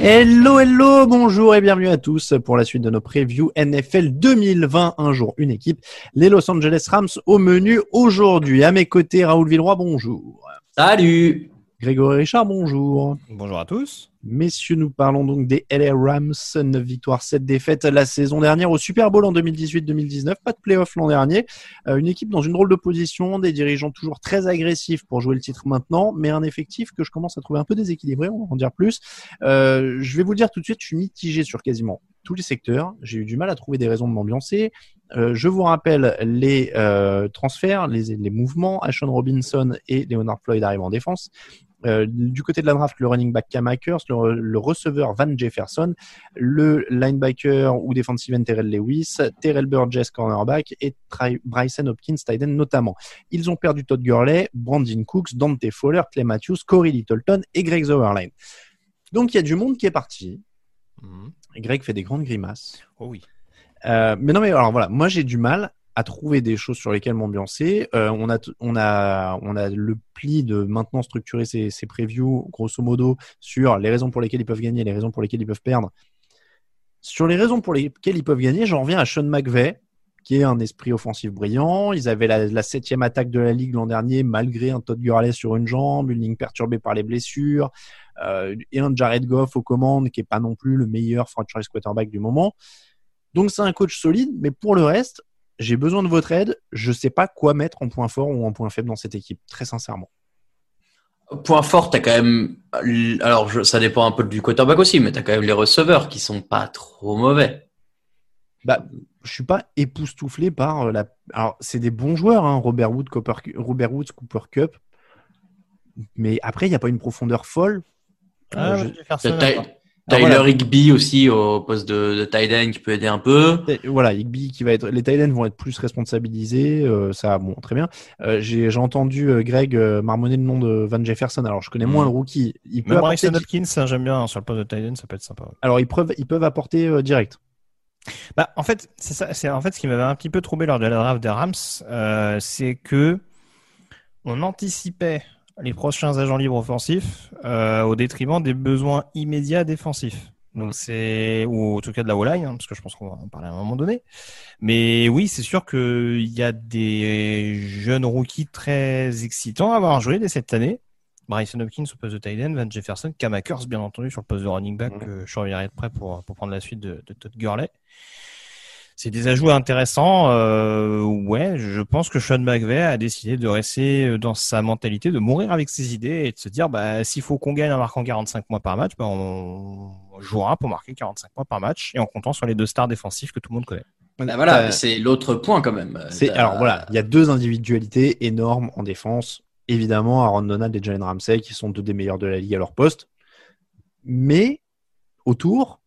Hello, hello, bonjour et bienvenue à tous pour la suite de nos previews NFL 2020, un jour, une équipe, les Los Angeles Rams au menu aujourd'hui. À mes côtés, Raoul Villeroy, bonjour. Salut Grégory Richard, bonjour. Bonjour à tous. Messieurs, nous parlons donc des LA Rams, 9 victoires, 7 défaites la saison dernière au Super Bowl en 2018-2019, pas de playoff l'an dernier. Euh, une équipe dans une drôle de position, des dirigeants toujours très agressifs pour jouer le titre maintenant, mais un effectif que je commence à trouver un peu déséquilibré, on va en dire plus. Euh, je vais vous le dire tout de suite, je suis mitigé sur quasiment tous les secteurs. J'ai eu du mal à trouver des raisons de m'ambiancer. Euh, je vous rappelle les euh, transferts, les, les mouvements. Ashon Robinson et Leonard Floyd arrivent en défense. Euh, du côté de la draft, le running back Cam Akers, le, le, receveur Van Jefferson, le linebacker ou defensive end Terrell Lewis, Terrell Burgess cornerback et Tri Bryson Hopkins tight end notamment. Ils ont perdu Todd Gurley, Brandon Cooks, Dante Fowler, Clay Matthews, Corey Littleton et Greg Zowerline. Donc il y a du monde qui est parti. Mmh. Greg fait des grandes grimaces. Oh oui. Euh, mais non mais alors voilà, moi j'ai du mal à trouver des choses sur lesquelles m'ambiancer. Euh, on, a, on, a, on a le pli de maintenant structurer ces, ces previews, grosso modo, sur les raisons pour lesquelles ils peuvent gagner les raisons pour lesquelles ils peuvent perdre. Sur les raisons pour lesquelles ils peuvent gagner, j'en reviens à Sean McVay, qui est un esprit offensif brillant. Ils avaient la, la septième attaque de la ligue l'an dernier, malgré un Todd Gurley sur une jambe, une ligne perturbée par les blessures, euh, et un Jared Goff aux commandes, qui est pas non plus le meilleur franchise quarterback du moment. Donc c'est un coach solide, mais pour le reste, j'ai besoin de votre aide. Je ne sais pas quoi mettre en point fort ou en point faible dans cette équipe, très sincèrement. Point fort, tu as quand même. Alors, je... ça dépend un peu du quarterback aussi, mais tu as quand même les receveurs qui sont pas trop mauvais. Bah, je suis pas époustouflé par la. Alors, c'est des bons joueurs, hein, Robert, Wood, Cooper... Robert Woods, Cooper Cup. Mais après, il n'y a pas une profondeur folle. Ah, Euh, je... Tyler voilà. Higby aussi au poste de, de tight end qui peut aider un peu. Et Voilà, Higby qui va être. Les tight ends vont être plus responsabilisés. euh, ça, bon, très bien. Euh, J'ai j'ai entendu euh, Greg euh, marmonner le nom de Van Jefferson. Alors, je connais moins le rookie. Il peut apporter Hopkins, hein, j'aime bien hein, sur le poste de Titan, ça peut être sympa. Alors, ils peuvent, ils peuvent apporter euh, direct. Bah, en fait, c'est ça. C'est en fait ce qui m'avait un petit peu troublé lors de la draft des Rams, euh, c'est que on anticipait les prochains agents libres offensifs euh, au détriment des besoins immédiats défensifs. Donc c'est ou en tout cas de la O-line, hein, parce que je pense qu'on va en parler à un moment donné. Mais oui, c'est sûr qu'il y a des jeunes rookies très excitants à avoir joué dès cette année. Bryson Hopkins au poste de tight end, Van Jefferson, Cam Akers bien entendu sur le poste de running back. Mhm. euh, je surveillerai de près pour pour prendre la suite de, de Todd Gurley. C'est des ajouts intéressants. Euh, ouais, je pense que Sean McVay a décidé de rester dans sa mentalité, de mourir avec ses idées et de se dire, bah, s'il faut qu'on gagne en marquant 45 points par match, bah, on jouera pour marquer 45 points par match et en comptant sur les deux stars défensifs que tout le monde connaît. Bah voilà, Euh, c'est l'autre point quand même. Alors voilà, il y a deux individualités énormes en défense. Évidemment, Aaron Donald et Jalen Ramsey qui sont deux des meilleurs de la ligue à leur poste. Mais autour,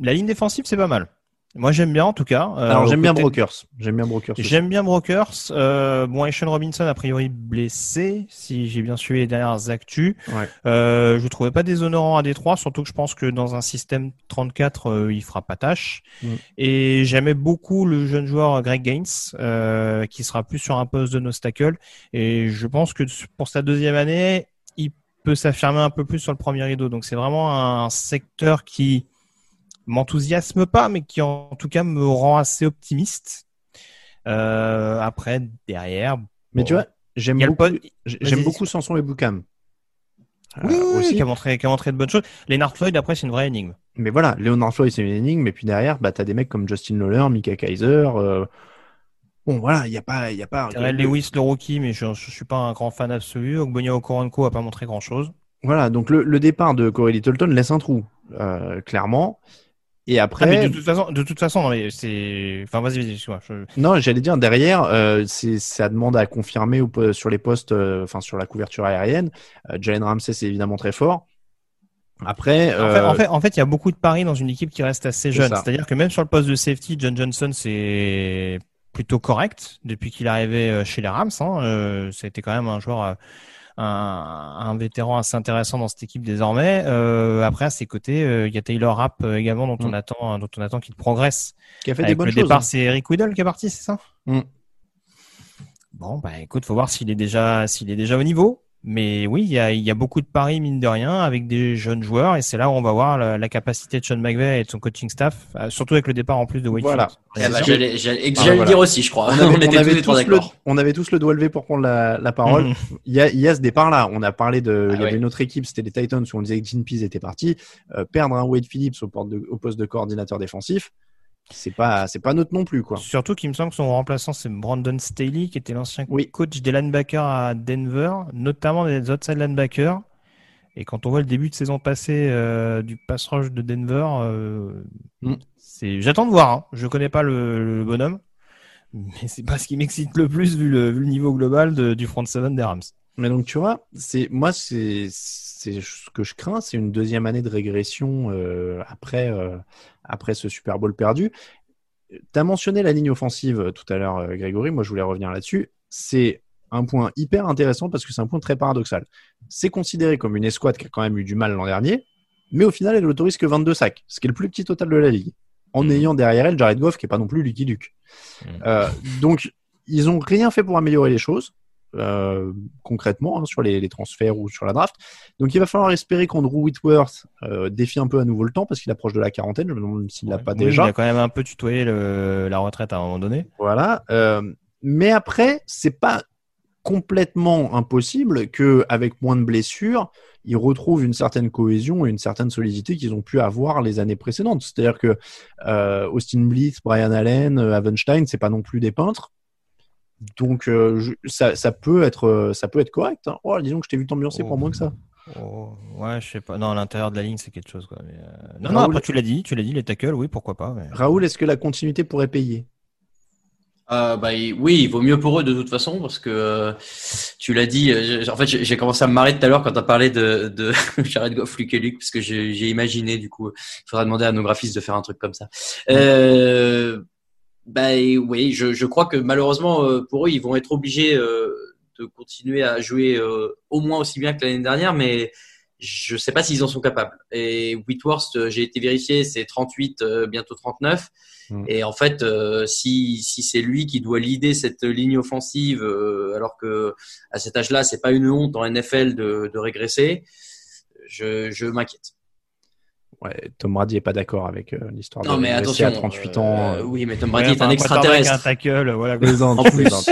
La ligne défensive, c'est pas mal. Moi, j'aime bien en tout cas. Euh, alors j'aime bien Brokers. J'aime bien Brokers. J'aime bien Brokers. Euh, bon, Sean Robinson, a priori blessé, si j'ai bien suivi les dernières actus. Ouais. Euh, je ne trouvais pas déshonorant à Détroit, surtout que je pense que dans un système 34, euh, il fera pas tâche. Mm. Et j'aimais beaucoup le jeune joueur Greg Gaines, euh, qui sera plus sur un poste de nostacle. Et je pense que pour sa deuxième année, il peut s'affirmer un peu plus sur le premier rideau. Donc c'est vraiment un secteur qui m'enthousiasme pas, mais qui en tout cas me rend assez optimiste. Euh, après, derrière, Mais bon, tu vois, j'aime beaucoup, j'aime beaucoup Sanson et Boukam. Oui, euh, oui, aussi. qui a montré, qui a montré de bonnes choses. Leonard Floyd, après, c'est une vraie énigme. Mais voilà, Leonard Floyd, c'est une énigme, mais puis derrière, bah, t'as des mecs comme Justin Lawler, Mika Kaiser. euh, Bon, voilà, il n'y a pas. Il y a pas Terrell Lewis, le rookie, mais je, je suis pas un grand fan absolu. Ogbonia Okoronko a pas montré grand chose. Voilà, donc le, le départ de Corey Littleton laisse un trou, euh, clairement. Et Ah, après, mais de toute façon, de toute façon, non, mais c'est. Enfin, vas-y, vas-y, je- non, j'allais dire derrière, euh, c'est ça demande à confirmer sur les postes, euh, enfin sur la couverture aérienne. Euh, Jalen Ramsey, c'est évidemment très fort. Après, En fait, en fait, en fait, il y a beaucoup de paris dans une équipe qui reste assez jeune. C'est-à-dire que même sur le poste de safety, John Johnson, c'est plutôt correct depuis qu'il est arrivé chez les Rams. Hein. Euh, ça a été quand même un joueur, euh, un, un vétéran assez intéressant dans cette équipe désormais. Euh, après, à ses côtés, euh, il y a Taylor Rapp euh, également dont on Mm. attend, dont on attend qu'il progresse. qui a fait des Avec bonnes le choses. départ, hein. c'est Eric Weddle qui est parti, c'est ça? Mm. Bon, bah écoute, faut voir s'il est déjà, s'il est déjà au niveau. Mais oui, il y a, il y a beaucoup de paris mine de rien avec des jeunes joueurs et c'est là où on va voir la, la capacité de Sean McVay et de son coaching staff, euh, surtout avec le départ en plus de Wade Voilà. J'allais j'allais- Ah, j'allais le voilà. dire aussi, je crois. On On, avait, était on avait tous les trois tous le, on avait tous le doigt levé pour prendre la, la parole. Mhm. Il y a, il y a ce départ-là. On a parlé de, Ah il y avait ouais. une autre équipe, c'était les Titans où on disait que Gene Pease était parti. Euh, perdre un Wade Phillips au, poste de, au poste de coordinateur défensif, c'est pas, c'est pas notre non plus, quoi. Surtout qu'il me semble que son remplaçant c'est Brandon Staley qui était l'ancien Oui. coach des linebackers à Denver, notamment des outside linebackers. Et quand on voit le début de saison passée euh, du pass rush de Denver, euh, Mm. c'est j'attends de voir. Hein. Je connais pas le, le bonhomme, mais c'est pas ce qui m'excite le plus vu le, vu le niveau global de- du front seven des Rams. Mais donc, tu vois, c'est, moi, c'est, ce que je crains, c'est une deuxième année de régression, euh, après, euh, après ce Super Bowl perdu. Tu as mentionné la ligne offensive euh, tout à l'heure, euh, Grégory. Moi, je voulais revenir là-dessus. C'est un point hyper intéressant parce que c'est un point très paradoxal. C'est considéré comme une escouade qui a quand même eu du mal l'an dernier, mais au final, elle autorise que 22 sacs, ce qui est le plus petit total de la ligue, en Mhm. ayant derrière elle Jared Goff, qui est pas non plus Lucky Luke. Mhm. Euh, donc, ils ont rien fait pour améliorer les choses. Euh, concrètement hein, sur les, les transferts ou sur la draft. Donc il va falloir espérer qu'Andrew Whitworth euh, défie un peu à nouveau le temps parce qu'il approche de la quarantaine. Je me demande s'il l'a Ouais. pas Oui, déjà. Il a quand même un peu tutoyé le- la retraite à un moment donné. Voilà. Euh, mais après, c'est pas complètement impossible que avec moins de blessures, ils retrouvent une certaine cohésion et une certaine solidité qu'ils ont pu avoir les années précédentes. C'est-à-dire que euh, Austin Blitz, Brian Allen, euh, Avenstein, c'est pas non plus des peintres. Donc euh, je- ça, ça peut être euh, ça peut être correct. hein. Oh, disons que je t'ai vu t'ambiancer Oh. pour moins que ça. Oh, ouais, je sais pas. Non, à l'intérieur de la ligne, c'est quelque chose. Quoi. Mais, euh, Non, non, Raoul- après, tu l'as dit, tu l'as dit, les tackles, oui, pourquoi pas. mais- Raoul, est-ce que la continuité pourrait payer? Euh, bah, oui, il vaut mieux pour eux de toute façon parce que euh, tu l'as dit. en fait, j'ai commencé à me marrer tout à l'heure quand tu as parlé de, de Jared Goff, Luke et Luke, parce que j'ai j'ai imaginé du coup. Il faudra demander à nos graphistes de faire un truc comme ça. Euh, bah oui, je, je crois que malheureusement euh, pour eux, ils vont être obligés euh, de continuer à jouer euh, au moins aussi bien que l'année dernière, mais je sais pas s'ils en sont capables. Et Whitworth, j'ai été vérifié, c'est 38, euh, bientôt 39. Mm. Et en fait, si, si c'est lui qui doit leader cette ligne offensive, alors que à cet âge-là, c'est pas une honte en NFL de, de régresser, je, je m'inquiète. Ouais, Tom Brady est pas d'accord avec euh, l'histoire de Non, mais régresser attention. à 38 euh, ans. euh, oui, mais Tom Ouais, Brady est un quarterback, Un extraterrestre. tackle, voilà. Je plaisante, En je plus. plaisante.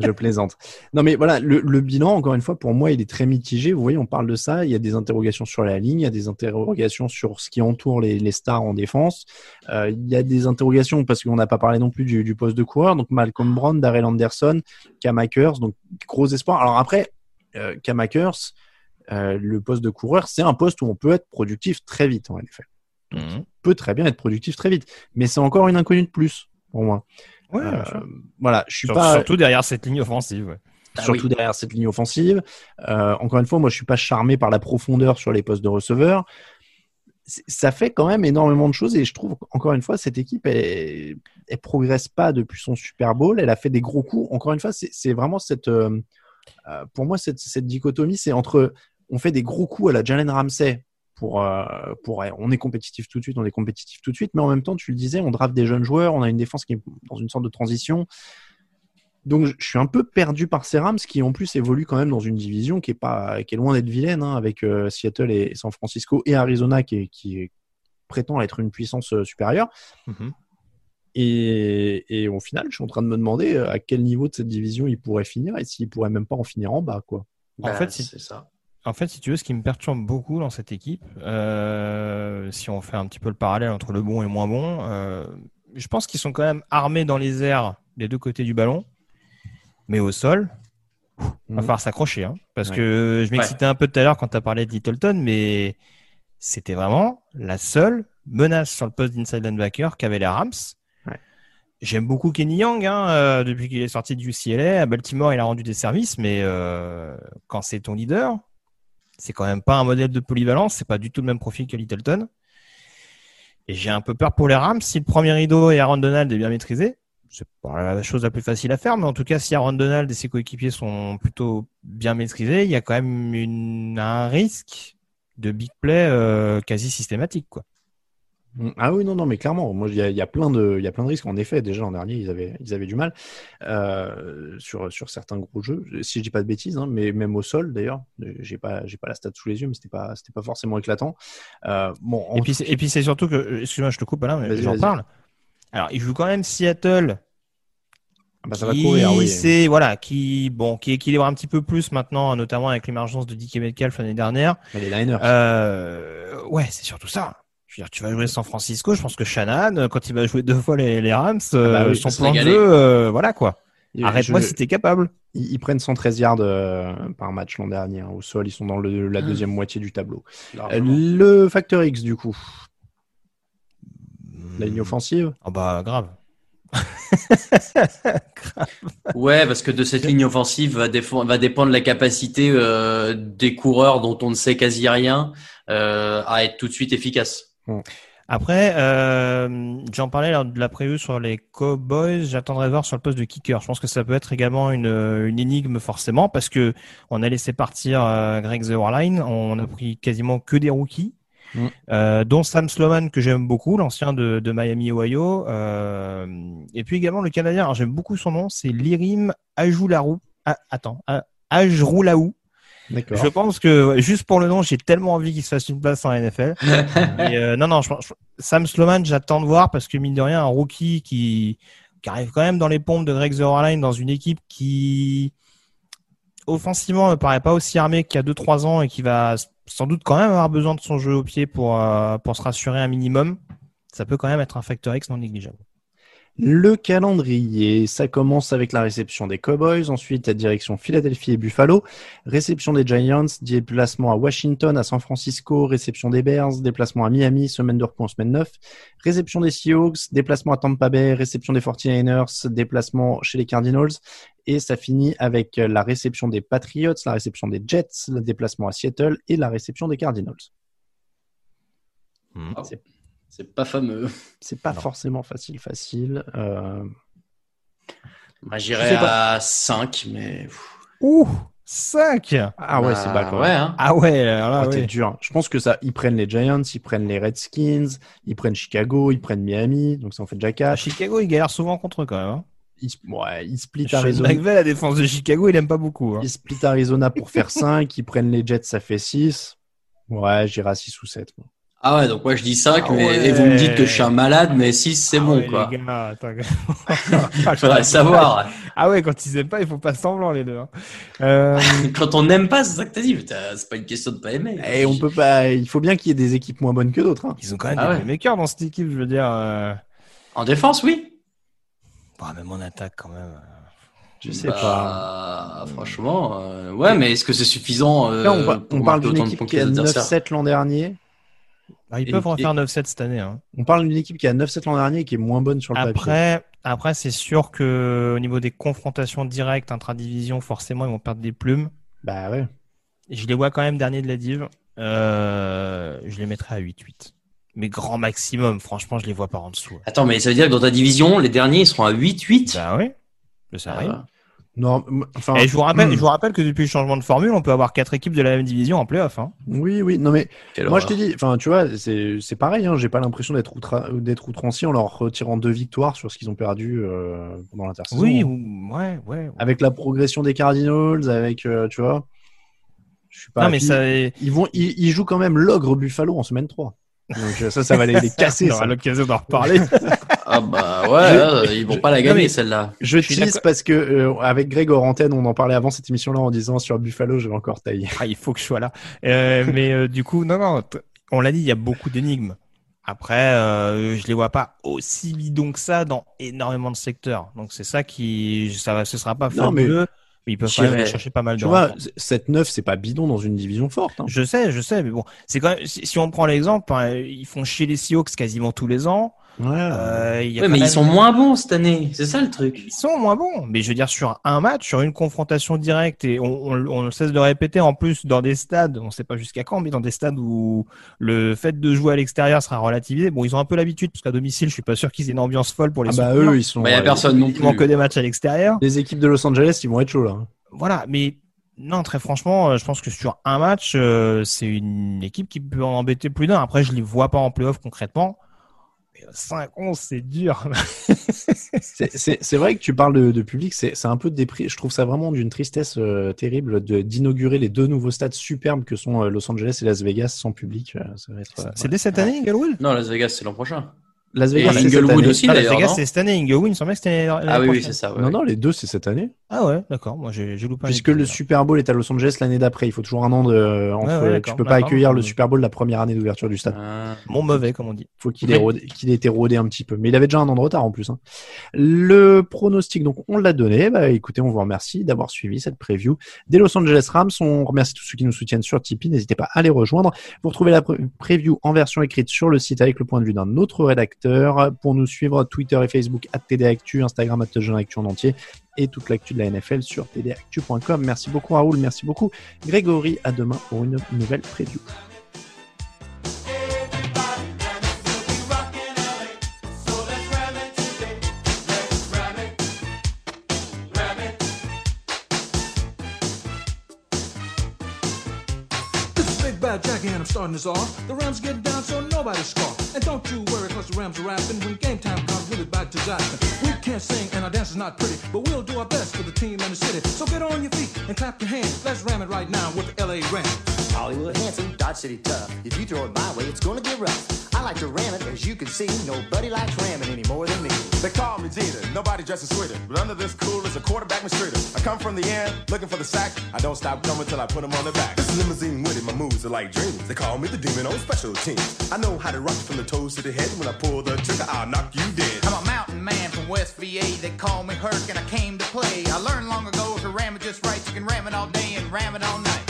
je plaisante. Non, mais voilà, le, le bilan, encore une fois, pour moi, il est très mitigé. Vous voyez, on parle de ça. Il y a des interrogations sur la ligne, il y a des interrogations sur ce qui entoure les, les stars en défense. Euh, il y a des interrogations parce qu'on n'a pas parlé non plus du, du poste de coureur. Donc, Malcolm Brown, Darrell Anderson, Cam Akers, donc gros espoir. Alors après, euh, Cam Akers, euh, le poste de coureur, c'est un poste où on peut être productif très vite, en effet. Mhm. peut très bien être productif très vite, mais c'est encore une inconnue de plus pour moi. Ouais, Euh, voilà, je suis Sur- pas Surtout derrière cette ligne offensive. ouais. Ah surtout oui. derrière cette ligne offensive. Euh, encore une fois, moi, je suis pas charmé par la profondeur sur les postes de receveur. Ça fait quand même énormément de choses et je trouve encore une fois cette équipe elle, elle progresse pas depuis son Super Bowl. Elle a fait des gros coups. Encore une fois, c'est vraiment cette euh, pour moi cette, cette dichotomie, c'est entre on fait des gros coups à la Jalen Ramsey pour euh, pour ouais, on est compétitif tout de suite, on est compétitif tout de suite, mais en même temps, tu le disais, on draft des jeunes joueurs, on a une défense qui est dans une sorte de transition. Donc je suis un peu perdu par ces Rams qui en plus évoluent quand même dans une division qui est pas qui est loin d'être vilaine hein, avec euh, Seattle et San Francisco et Arizona qui est, qui est- prétend être une puissance euh, supérieure. Mhm. Et, et au final, je suis en train de me demander euh, à quel niveau de cette division il pourrait finir et s'il pourrait même pas en finir en bas quoi. En Bah, fait, si- c'est ça. En fait, si tu veux, ce qui me perturbe beaucoup dans cette équipe, euh, si on fait un petit peu le parallèle entre le bon et le moins bon, euh, je pense qu'ils sont quand même armés dans les airs des deux côtés du ballon, mais au sol, il va Mhm. falloir s'accrocher. Hein, parce Ouais. que je m'excitais un peu tout à l'heure quand tu as parlé de Littleton, mais c'était vraiment la seule menace sur le poste d'inside linebacker qu'avaient les Rams. Ouais. J'aime beaucoup Kenny Young hein, euh, depuis qu'il est sorti du UCLA. À Baltimore, il a rendu des services, mais euh, quand c'est ton leader, c'est quand même pas un modèle de polyvalence. C'est pas du tout le même profil que Littleton. Et j'ai un peu peur pour les Rams. Si le premier rideau et Aaron Donald est bien maîtrisé, c'est pas la chose la plus facile à faire, mais en tout cas, si Aaron Donald et ses coéquipiers sont plutôt bien maîtrisés, il y a quand même un risque de big play euh, quasi systématique, quoi. Mm. Ah oui, non, non, mais clairement, moi, il y a, il y a plein de, il y a plein de risques. En effet, déjà l'an dernier, ils avaient, ils avaient du mal euh, sur, sur certains gros jeux. Si je dis pas de bêtises, hein, mais même au sol, d'ailleurs, j'ai pas, j'ai pas la stat sous les yeux, mais c'était pas, c'était pas forcément éclatant. Euh, bon, en- Et puis, c'est- et puis c'est surtout que, excuse-moi, je te coupe là, mais j'en parle. Alors, il joue quand même Seattle, bah, ça va qui, courir, oui. c'est voilà, qui bon, qui équilibre un petit peu plus maintenant, notamment avec l'émergence de Dick Metcalf l'année dernière. Mais les Niners. Euh, ouais, c'est surtout ça. Je veux dire, tu vas jouer San Francisco, je pense que Shannon, euh, quand il va jouer deux fois les, les Rams, euh, bah oui, son plan de jeu, euh, voilà quoi. Arrête-moi je- si t'es capable. ils, ils prennent 113 yards euh, par match l'an dernier. hein. Au sol, ils sont dans le- la deuxième moitié du tableau. Euh, le facteur X, du coup. La ligne offensive. Ah bah grave. Ouais, parce que de cette ligne offensive va, dépendre la capacité euh, des coureurs dont on ne sait quasi rien euh, à être tout de suite efficace. Après, euh, j'en parlais lors de la prévue sur les Cowboys. J'attendrai voir sur le poste de kicker. Je pense que ça peut être également une, une énigme forcément parce que on a laissé partir euh, Greg The Warline. On a pris quasiment que des rookies, Mm. euh, dont Sam Sloman que j'aime beaucoup, l'ancien de, de Miami Ohio. Euh, et puis également le Canadien. Alors j'aime beaucoup son nom, c'est Lirim Ajoulaou. Ah, attends, ah, Ajroulaou. D'accord. Je pense que juste pour le nom, j'ai tellement envie qu'il se fasse une place en NFL. Et, euh, non, non, je, je- Sam Sloman, j'attends de voir parce que mine de rien, un rookie qui, qui arrive quand même dans les pompes de Greg Zerline dans une équipe qui offensivement me paraît pas aussi armée qu'il y a 2-3 ans et qui va sans doute quand même avoir besoin de son jeu au pied pour, euh, pour se rassurer un minimum. Ça peut quand même être un facteur X non négligeable. Le calendrier, ça commence avec la réception des Cowboys, ensuite la direction Philadelphie et Buffalo, réception des Giants, déplacement à Washington, à San Francisco, réception des Bears, déplacement à Miami, semaine de repos en semaine 9, réception des Seahawks, déplacement à Tampa Bay, réception des 49ers, déplacement chez les Cardinals, et ça finit avec la réception des Patriots, la réception des Jets, le déplacement à Seattle et la réception des Cardinals. Ah, C'est pas fameux. C'est pas Non. forcément facile, facile. Euh, Moi, Je j'irais pas. à 5, mais. Ouh 5 Ah ouais, Bah, c'est même. Ouais, hein. Ah ouais, alors là, Oh, t'es ouais. dur. Je pense que ça, ils prennent les Giants, ils prennent les Redskins, ils prennent Chicago, ils prennent Miami, donc ça en fait déjà À 4. Chicago, il galère souvent contre eux quand même. Hein. Ils, ouais, ils split Sean Arizona. McVay, la défense de Chicago, il aime pas beaucoup. Hein. Ils split Arizona pour faire 5, ils prennent les Jets, ça fait 6. Ouais, j'irai à 6 ou 7. moi. Ah ouais, donc moi je dis 5, Ah mais ouais. et vous me dites que je suis un malade, mais 6 c'est Ah bon ouais, quoi. les gars, faudrait savoir. Ah ouais, quand ils aiment pas, il faut pas semblant les deux. hein. Euh, Quand on n'aime pas, c'est ça que t'as dit. C'est pas une question de pas aimer. Et on peut pas, il faut bien qu'il y ait des équipes moins bonnes que d'autres. hein. ils ont quand même Ah des ouais. playmakers dans cette équipe, je veux dire. Euh... En défense, oui. Bon, même en attaque quand même. Je sais Bah, pas. Franchement, euh, ouais, mais est-ce que c'est suffisant euh, Là, on, va- on parle d'une autant de équipe qui a adversaires 9-7 l'an dernier. Bah, ils Et- peuvent refaire 9-7 cette année. Hein. On parle d'une équipe qui a 9-7 l'an dernier et qui est moins bonne sur le papier. Après, après c'est sûr que au niveau des confrontations directes intra-division, forcément, ils vont perdre des plumes. Bah ouais. Et Je les vois quand même dernier de la div. Euh, je les mettrai à 8-8. Mais grand maximum, franchement, je les vois pas en dessous. Attends, mais ça veut dire que dans ta division, les derniers ils seront à 8-8 Bah oui, ça arrive. Ah, Non, m- enfin. Et je vous rappelle, je vous rappelle que depuis le changement de formule, on peut avoir quatre équipes de la même division en playoff. Hein. Oui, oui. Non mais quelle Moi, je t'ai dit, enfin, tu vois, c'est c'est pareil. Hein, J'ai pas l'impression d'être d'être outrancier en leur retirant deux victoires sur ce qu'ils ont perdu euh, pendant l'intersaison. Oui, ou- ouais, ouais. ouais. Avec la progression des Cardinals, avec, euh, tu vois, je suis pas. non, mais ça. Ils vont, ils, ils jouent quand même l'ogre Buffalo en semaine 3. Donc euh, ça, ça va les, les casser. on aura l'occasion d'en reparler. Ouais, ils vont pas la gagner celle-là. Je, tease parce que euh, avec Greg Orantène, on en parlait avant cette émission-là en disant sur Buffalo, je vais encore tailler. Ah, il faut que je sois là. Euh, mais euh, du coup, non, non, on l'a dit, il y a beaucoup d'énigmes. Après, euh, je les vois pas aussi bidons que ça dans énormément de secteurs. Donc c'est ça qui, ça va, ce sera pas fabuleux. Mais ils peuvent quand même chercher pas mal tu de vois, 7-9, c'est pas bidon dans une division forte. Hein. Je sais, je sais, mais bon, c'est quand même, si, on prend l'exemple, hein, ils font chier les Seahawks quasiment tous les ans. Ouais, euh, y a mais ils sont moins bons cette année, c'est ça le truc. Ils sont moins bons, mais je veux dire sur un match, sur une confrontation directe, et on, on, on cesse de répéter en plus dans des stades, on sait pas jusqu'à quand, mais dans des stades où le fait de jouer à l'extérieur sera relativisé. Bon, ils ont un peu l'habitude parce qu'à domicile, je suis pas sûr qu'ils aient une ambiance folle pour les. Ah bah eux, ils sont. Il bah, y a personne non plus. Ils que des matchs à l'extérieur. Les équipes de Los Angeles, ils vont être chauds là. Voilà, mais non, très franchement, euh, je pense que sur un match, euh, c'est une équipe qui peut en embêter plus d'un. Après, je les vois pas en playoff concrètement. 5-11, c'est dur. c'est vrai que tu parles de, public, c'est un peu dépri. Je trouve ça vraiment d'une tristesse euh, terrible d'inaugurer les deux nouveaux stades superbes que sont Los Angeles et Las Vegas sans public. c'est dès cette année, Galway? Non, Las Vegas, c'est l'an prochain. Las Vegas, Inglewood aussi ah, d'ailleurs. Las Vegas, c'est cette année. Inglewood, il me semblait que c'était Ah oui, oui c'est ça. Ouais, non, non, les deux, c'est cette année. Ah ouais, d'accord. Moi, j'ai loupé. Puisque le Super Bowl est à Los Angeles l'année d'après, il faut toujours un an de. Entre... tu peux pas accueillir le Super Bowl la première année d'ouverture du stade. Ah. Mon mauvais, comme on dit. Faut qu'il ait, qu'il ait été rodé un petit peu. Mais il avait déjà un an de retard en plus. Hein. Le pronostic, donc, on l'a donné. Bah, écoutez, on vous remercie d'avoir suivi cette preview des Los Angeles Rams. On remercie tous ceux qui nous soutiennent sur Tipeee. N'hésitez pas à les rejoindre. Vous retrouvez la preview en version écrite sur le site avec le point de vue d'un autre rédacteur. Pour nous suivre, Twitter et Facebook à TDActu, Instagram à Actu en entier et toute l'actu de la NFL sur tdactu.com. Merci beaucoup Raoul, merci beaucoup Grégory. À demain pour une nouvelle preview. And don't you worry cause the Rams are rapping. When game time comes, we'll be back to zapping. We can't sing and our dance is not pretty, but we'll do our best for the team and the city. So get on your feet and clap your hands. Let's ram it right now with the LA Rams. Hollywood handsome, Dodge City tough. If you throw it my way, it's gonna get rough. I like to ram it, as you can see. Nobody likes ramming any more than me. They call me Jeter, nobody dresses sweeter. But under this cool is a quarterback mistreater. I come from the end, looking for the sack. I don't stop coming till I put them on the back. This limousine with it, my moves are like dreams. They call me the demon on special teams. I know how to rock from the toes to the head. When I pull the trigger, I'll knock you dead. I'm a mountain man from West VA. They call me Herc and I came to play. I learned long ago if you ram it just right, you can ram it all day and ram it all night.